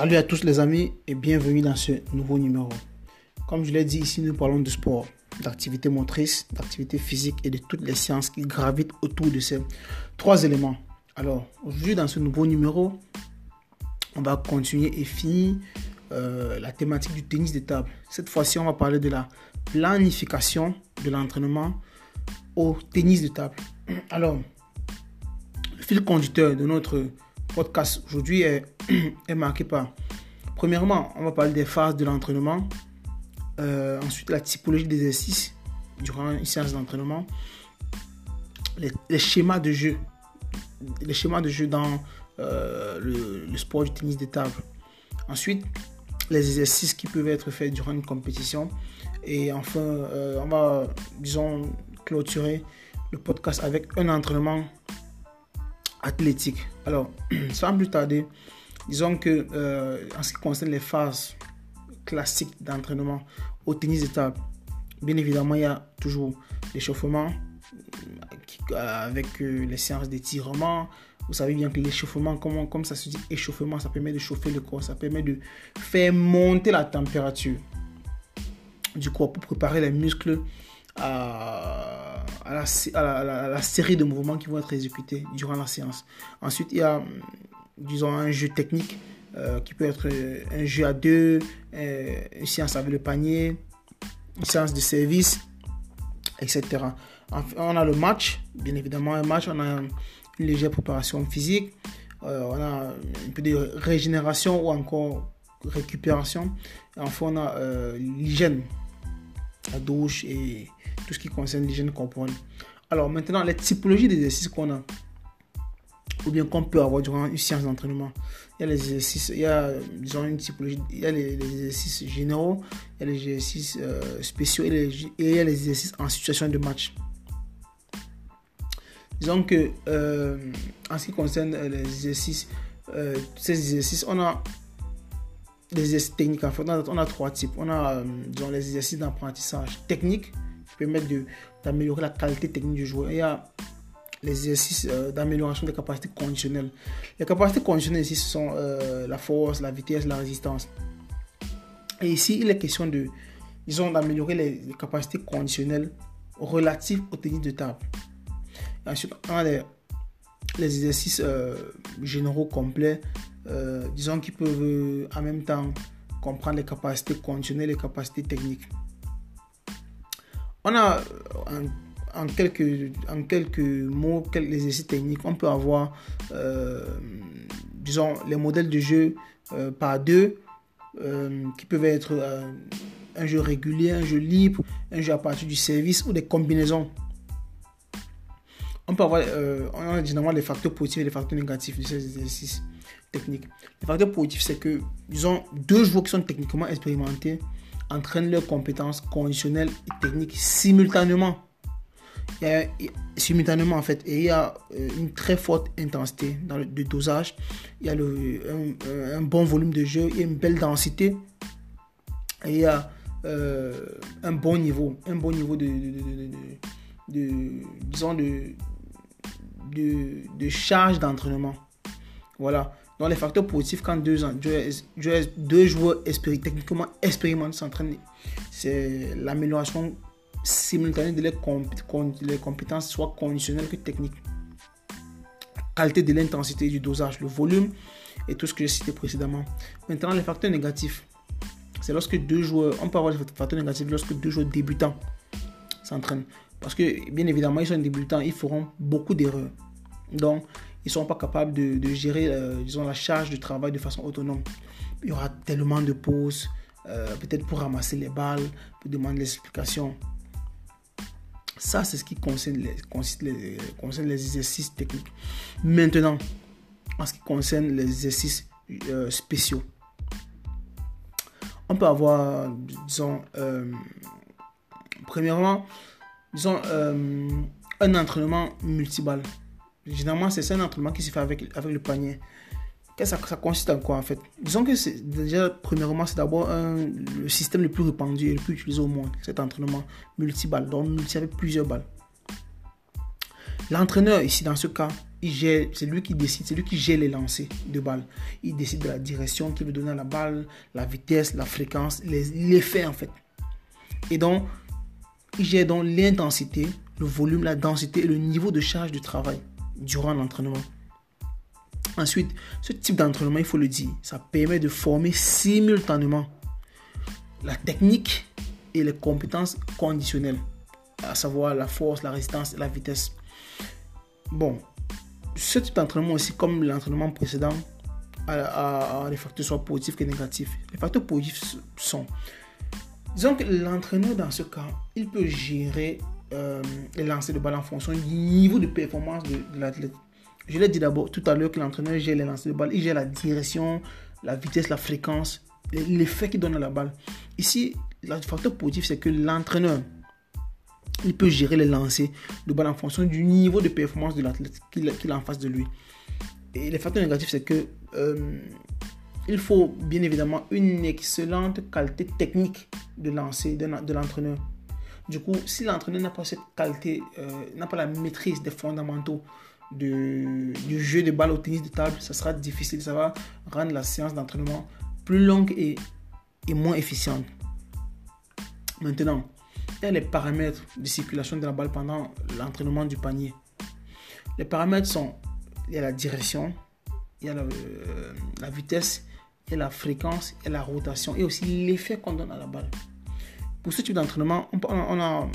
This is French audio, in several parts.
Salut à tous les amis et bienvenue dans ce nouveau numéro. Comme je l'ai dit ici, nous parlons de sport, d'activité motrice, d'activité physique et de toutes les sciences qui gravitent autour de ces trois éléments. Alors, aujourd'hui, dans ce nouveau numéro, on va continuer et finir euh, la thématique du tennis de table. Cette fois-ci, on va parler de la planification de l'entraînement au tennis de table. Alors, le fil conducteur de notre podcast aujourd'hui est, est, marqué par, premièrement, on va parler des phases de l'entraînement, euh, ensuite la typologie des exercices durant une séance d'entraînement, les, schémas de jeu, les schémas de jeu dans euh, le, sport du tennis de table. Ensuite, les exercices qui peuvent être faits durant une compétition. Et enfin, euh, on va, disons, clôturer le podcast avec un entraînement athlétique. Alors, sans plus tarder, disons que euh, en ce qui concerne les phases classiques d'entraînement au tennis de table, bien évidemment, il y a toujours l'échauffement euh, avec euh, les séances d'étirement. Vous savez bien que l'échauffement, comme, comme ça se dit échauffement, ça permet de chauffer le corps, ça permet de faire monter la température du corps pour préparer les muscles à, la, série de mouvements qui vont être exécutés durant la séance. Ensuite, il y a, disons, un jeu technique euh, qui peut être un jeu à deux, euh, une séance avec le panier, une séance de service, etc. on a le match, bien évidemment, un match, on a une légère préparation physique, euh, on a un peu de régénération ou encore récupération. Enfin, on a l'hygiène, la douche et tout ce qui concerne l'hygiène corporelle. Alors maintenant, les typologies d'exercices qu'on a, ou bien qu'on peut avoir durant une séance d'entraînement. Il y a les exercices, il y a disons une typologie, il y a les, exercices généraux, il y a les exercices euh, spéciaux et, il y a les exercices en situation de match. Disons que euh, en ce qui concerne les exercices, euh, ces exercices, on a des exercices techniques. En fait, on a, trois types. On a disons, les exercices d'apprentissage technique, permettre d'améliorer la qualité technique du joueur. Il y a les exercices euh, d'amélioration des capacités conditionnelles. Les capacités conditionnelles ici, ce sont euh, la force, la vitesse, la résistance. Et ici, il est question de, disons, d'améliorer les, capacités conditionnelles relatives au tennis de table. ensuite, on a les, exercices euh, généraux complets, disons, qui peuvent en même temps comprendre les capacités conditionnelles et les capacités techniques. On a en, quelques, en quelques mots, quelques exercices techniques, on peut avoir, euh, disons, les modèles de jeu euh, par deux, euh, qui peuvent être un jeu régulier, un jeu libre, un jeu à partir du service ou des combinaisons. On peut avoir, on a généralement les facteurs positifs et les facteurs négatifs de ces exercices techniques. Les facteurs positifs, c'est que, disons, deux joueurs qui sont techniquement expérimentés entraînent leurs compétences conditionnelles et techniques simultanément. Simultanément en fait, et il y a euh, une très forte intensité dans le dosage. Il y a le, un, bon volume de jeu, il y a une belle densité, et il y a euh, un bon niveau, un bon niveau de, de, disons de, de, charge d'entraînement. Voilà. Dans les facteurs positifs, quand deux, deux joueurs techniquement expérimentés s'entraînent, c'est l'amélioration simultanée de leurs compétences, soit conditionnelles que techniques. Qualité de l'intensité du dosage, le volume et tout ce que j'ai cité précédemment. Maintenant, les facteurs négatifs, c'est lorsque deux joueurs, on peut avoir des facteurs négatifs lorsque deux joueurs débutants s'entraînent. Parce que, bien évidemment, ils sont débutants, ils feront beaucoup d'erreurs. Donc, ils sont pas capables de, gérer euh, disons, la charge de travail de façon autonome. Il y aura tellement de pauses, euh, peut-être pour ramasser les balles, pour demander des explications. Ça, c'est ce qui concerne les, concerne les, exercices techniques. Maintenant, en ce qui concerne les exercices euh, spéciaux, on peut avoir, disons, premièrement, disons, un entraînement multiballe. Généralement, c'est un entraînement qui se fait avec, avec le panier. Ça, ça consiste en quoi en fait? Disons que c'est déjà, premièrement, c'est d'abord le système le plus répandu et le plus utilisé au monde, cet entraînement multiballe, donc multi avec plusieurs balles. L'entraîneur, ici, dans ce cas, c'est lui qui décide, c'est lui qui gère les lancers de balles. Il décide de la direction qu'il veut donner à la balle, la vitesse, la fréquence, l'effet en fait. Et donc, il gère donc l'intensité, le volume, la densité et le niveau de charge de travail durant l'entraînement. Ensuite, ce type d'entraînement, il faut le dire, ça permet de former simultanément la technique et les compétences conditionnelles, à savoir la force, la résistance et la vitesse. Bon, ce type d'entraînement aussi, comme l'entraînement précédent, a, des facteurs soit positifs que négatifs. Les facteurs positifs sont, disons que l'entraîneur dans ce cas, il peut gérer euh, les lancers de balle en fonction du niveau de performance de, l'athlète. Je l'ai dit d'abord tout à l'heure que l'entraîneur gère les lancers de balle, il gère la direction, la vitesse, la fréquence, l'effet qu'il donne à la balle. Ici, le facteur positif, c'est que l'entraîneur il peut gérer les lancers de balle en fonction du niveau de performance de l'athlète qu'il a en face de lui. Et les facteurs négatifs, c'est que euh, il faut bien évidemment une excellente qualité technique de lancer de, l'entraîneur. Du coup, si l'entraîneur n'a pas cette qualité, euh, n'a pas la maîtrise des fondamentaux du jeu de balle au tennis de table, ça sera difficile. Ça va rendre la séance d'entraînement plus longue et, moins efficiente. Maintenant, et les paramètres de circulation de la balle pendant l'entraînement du panier? Les paramètres sont il y a la direction, il y a euh, la, vitesse, il y a la fréquence, et la rotation et aussi l'effet qu'on donne à la balle. Pour ce type d'entraînement, on, a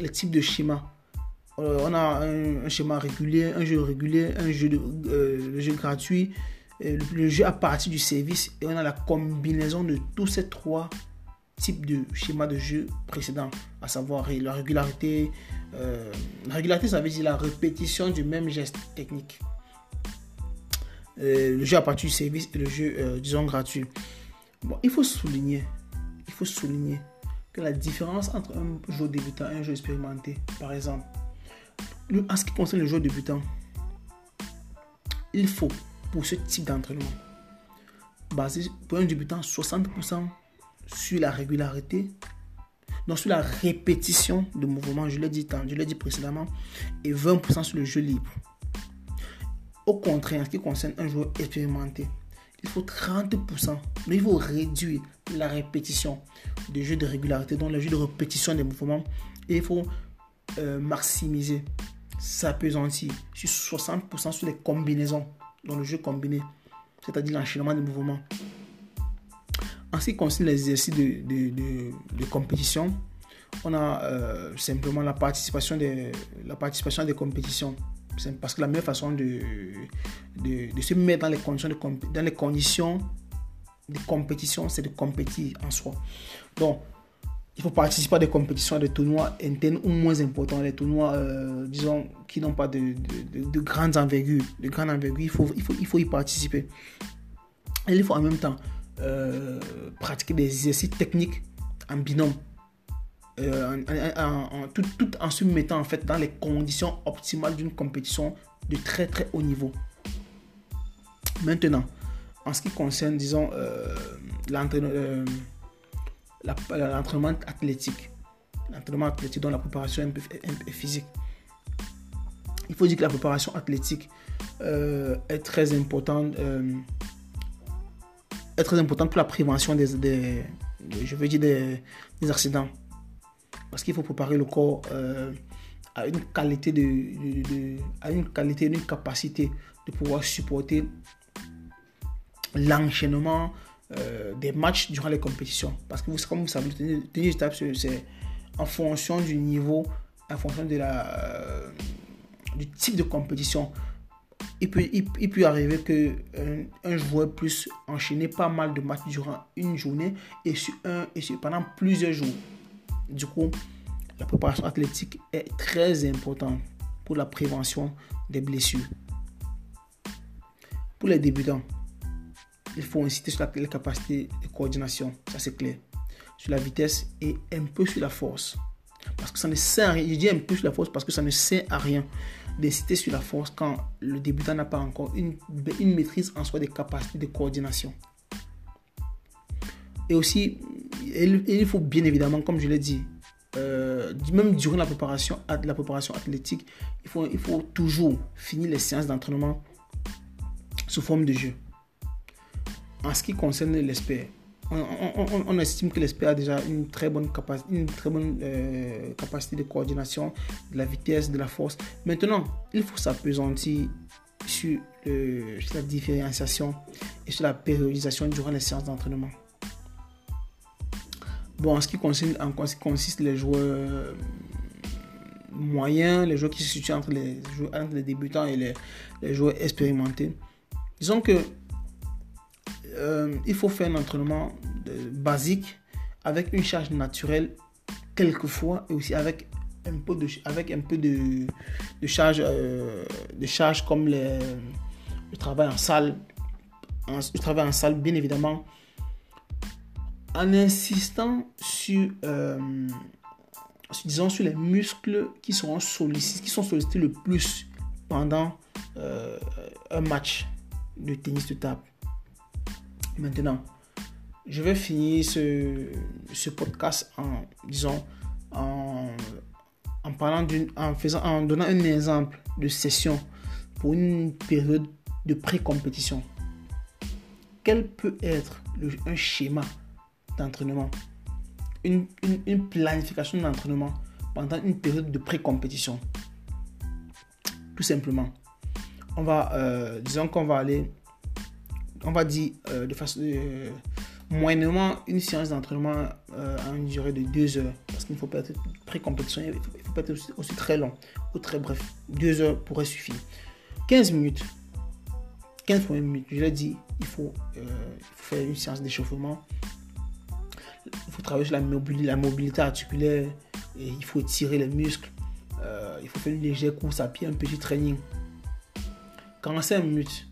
les types de schémas. Euh, on a un, schéma régulier, un jeu régulier, un jeu, euh, jeu gratuit, le, jeu à partir du service et on a la combinaison de tous ces trois type de schéma de jeu précédent, à savoir la régularité. Euh, la régularité, ça veut dire la répétition du même geste technique. Euh, le jeu à partir du service et le jeu, euh, disons, gratuit. Bon, il faut souligner, il faut souligner que la différence entre un joueur débutant et un joueur expérimenté, par exemple, en ce qui concerne le joueur débutant, il faut, pour ce type d'entraînement, baser pour un débutant 60% sur la régularité, non sur la répétition de mouvements, je l'ai dit, je l'ai dit précédemment, et 20% sur le jeu libre. Au contraire, en ce qui concerne un joueur expérimenté, il faut 30%, mais il faut réduire la répétition des jeux de régularité, donc le jeu de répétition des mouvements, et il faut euh, maximiser sa pesantie sur 60% sur les combinaisons dans le jeu combiné, c'est-à-dire l'enchaînement des mouvements. En ce qui concerne les exercices de, compétition, on a euh, simplement la participation, la participation des compétitions. Parce que la meilleure façon de, se mettre dans les conditions de, dans les conditions de compétition, c'est de compétir en soi. Donc, il faut participer à des compétitions, à des tournois internes ou moins importants, des tournois, euh, disons, qui n'ont pas de, de, grandes envergures. De grandes envergures, il faut, il, faut, il faut y participer. Et il faut en même temps euh, pratiquer des exercices techniques en binôme. Euh, en, tout, en se mettant en fait dans les conditions optimales d'une compétition de très très haut niveau. Maintenant, en ce qui concerne, disons, euh, l'entraînement athlétique, l'entraînement athlétique dans la préparation physique, il faut dire que la préparation athlétique est très importante est très importante pour la prévention des, je veux dire des, accidents. Parce qu'il faut préparer le corps euh, à une qualité de, à une qualité, une capacité de pouvoir supporter l'enchaînement euh, des matchs durant les compétitions. Parce que vous, comme vous savez, le tennis c'est en fonction du niveau, en fonction de la, euh, du type de compétition il peut, il, peut arriver que euh, un, joueur puisse enchaîner pas mal de matchs durant une journée et, sur un, et pendant plusieurs jours. Du coup, la préparation athlétique est très importante pour la prévention des blessures. Pour les débutants, il faut insister sur la, les capacités de coordination, ça c'est clair, sur la vitesse et un peu sur la force. Parce que ça ne sert à rien. Je dis un peu sur la force parce que ça ne sert à rien d'inciter sur la force quand le débutant n'a pas encore une, une maîtrise en soi des capacités de coordination. Et aussi, il faut bien évidemment, comme je l'ai dit, euh, même durant la préparation, athlétique, il faut, toujours finir les séances d'entraînement sous forme de jeu. En ce qui concerne l'espère, on, estime que l'espère a déjà une très bonne, capacité, une très bonne euh, capacité de coordination, de la vitesse, de la force. Maintenant, il faut s'apesantir sur, sur la différenciation et sur la périodisation durant les séances d'entraînement. Bon, en ce qui quoi consiste les joueurs moyens, les joueurs qui se situent entre les, débutants et les, joueurs expérimentés, disons que euh, il faut faire un entraînement basique avec une charge naturelle quelquefois et aussi avec un peu de, avec un peu de charge, euh, de charge comme le travail en salle, le travail en salle bien évidemment en insistant sur, euh, disons, sur les muscles qui, seront sollicités, qui sont sollicités le plus pendant euh, un match de tennis de table. Maintenant, je vais finir ce, ce podcast en, disons, en, en parlant en faisant, en donnant un exemple de session pour une période de pré-compétition. Quel peut être un schéma d'entraînement, une, planification d'entraînement pendant une période de pré-compétition. Tout simplement. On va, euh, disons qu'on va aller, on va dire euh, de façon, euh, moyennement une séance d'entraînement à une durée de 2 heures. Parce qu'il ne faut pas être pré-compétition, il ne faut, pas être aussi, très long ou très bref. 2 heures pourrait suffire. 15 minutes. 15 minutes, je l'ai dit, il faut, faire une séance d'échauffement travailler sur la mobilité, la mobilité articulaire, et il faut étirer les muscles, euh, il faut faire une légère course à pied, un petit training. 45 minutes,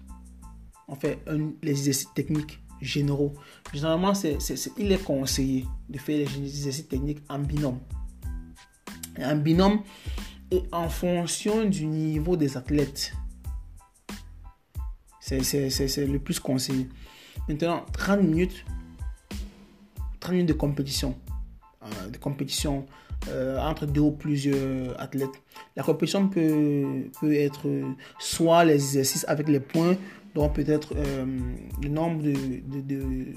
on fait les exercices techniques généraux. Généralement, c'est, il est conseillé de faire les exercices techniques en binôme. en binôme et en fonction du niveau des athlètes. C'est le plus conseillé. Maintenant, 30 minutes 30 minutes de compétition. Euh, de compétition euh, entre deux ou plusieurs athlètes. La compétition peut, peut être soit les exercices avec les points, donc peut-être euh, le nombre de, de,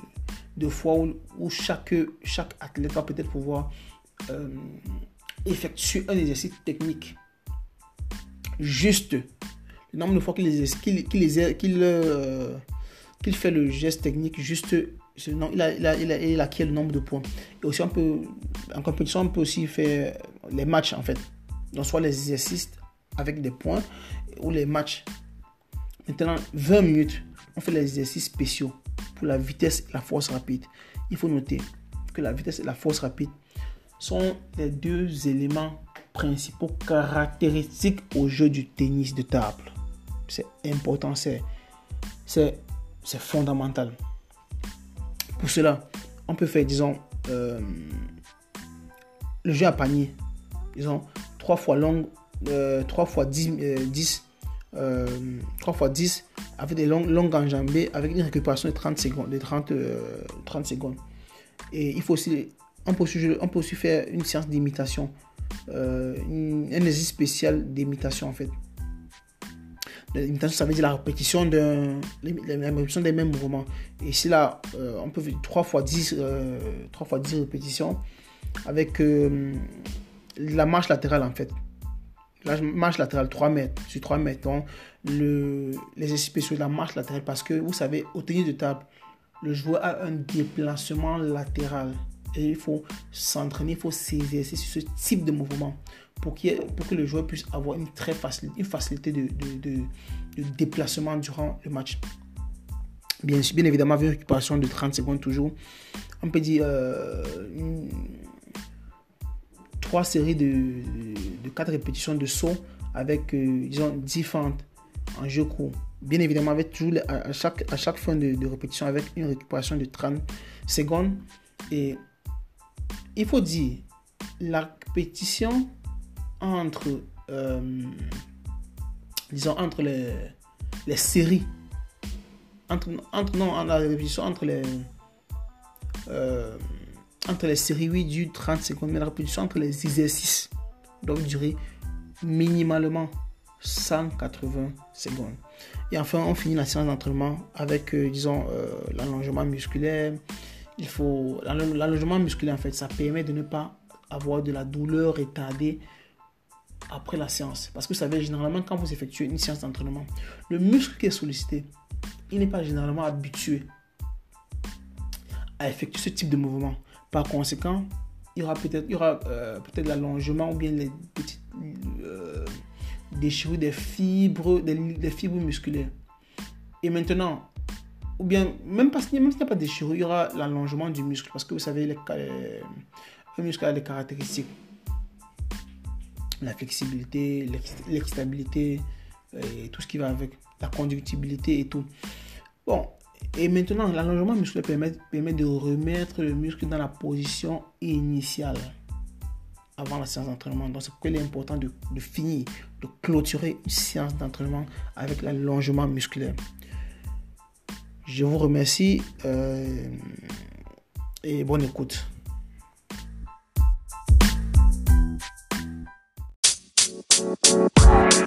de, fois où, chaque, chaque athlète va peut-être pouvoir effectuer un exercice technique juste. Le nombre de fois qu'il qu'il, qu'il, qu'il fait le geste technique juste il, a, il, a, il, a, acquis le nombre de points. Et aussi, on peut, en compétition, on peut aussi faire les matchs, en fait. Donc, soit les exercices avec des points ou les matchs. Maintenant, 20 minutes, on fait les exercices spéciaux pour la vitesse et la force rapide. Il faut noter que la vitesse et la force rapide sont les deux éléments principaux caractéristiques au jeu du tennis de table. C'est important, c'est fondamental. Pour cela, on peut faire, disons, euh, le jeu à panier. Disons, 3 fois long, 3 euh, fois 10, 10 3 fois 10 avec des longues, longues enjambées avec une récupération de 30 secondes. De 30, 30 euh, secondes. Et il faut aussi, on peut aussi, on peut aussi faire une séance d'imitation, un exercice spécial d'imitation en fait. L'imitation, ça veut dire la répétition, la répétition des mêmes mouvements. Et ici, là, euh, on peut faire 3 fois 10, 3 fois 10 répétitions avec euh, la marche latérale, en fait. La marche latérale, 3 mètres sur 3 mètres. Donc, le, les spéciaux de la marche latérale, parce que vous savez, au tennis de table, le joueur a un déplacement latéral. Et il faut s'entraîner, il faut s'exercer sur ce type de mouvement pour, pour que le joueur puisse avoir une, très facile, une facilité de, de, de, déplacement durant le match. Bien, bien évidemment, avec une récupération de 30 secondes toujours. On peut dire euh, trois séries de, 4 répétitions de saut avec, euh, disons, 10 fentes en jeu court. Bien évidemment, avec toujours à, chaque, à chaque fin de, de répétition avec une récupération de 30 secondes. Et il faut dire, la répétition entre, euh, disons, entre les, les séries, entre, entre, non, la répétition entre les, euh, entre les séries 8 dure 30 secondes, mais la répétition entre les exercices doit durer minimalement 180 secondes. Et enfin, on finit la séance d'entraînement avec, euh, disons, l'allongement musculaire. Il faut l'allongement musculaire en fait, ça permet de ne pas avoir de la douleur retardée après la séance. Parce que vous savez, généralement, quand vous effectuez une séance d'entraînement, le muscle qui est sollicité, il n'est pas généralement habitué à effectuer ce type de mouvement. Par conséquent, il y aura peut-être euh, peut-être l'allongement ou bien les petites euh, déchirures des fibres, des, fibres musculaires. Et maintenant, ou bien même, parce, même s'il n'y a pas de déchirure, il y aura l'allongement du muscle. Parce que vous savez, le muscle a des caractéristiques. La flexibilité, l'extabilité, et tout ce qui va avec la conductibilité et tout. Bon, et maintenant, l'allongement musculaire permet, de remettre le muscle dans la position initiale avant la séance d'entraînement. Donc, c'est pourquoi il est important de, de, finir, de clôturer une séance d'entraînement avec l'allongement musculaire. Je vous remercie euh, et bonne écoute. Bye.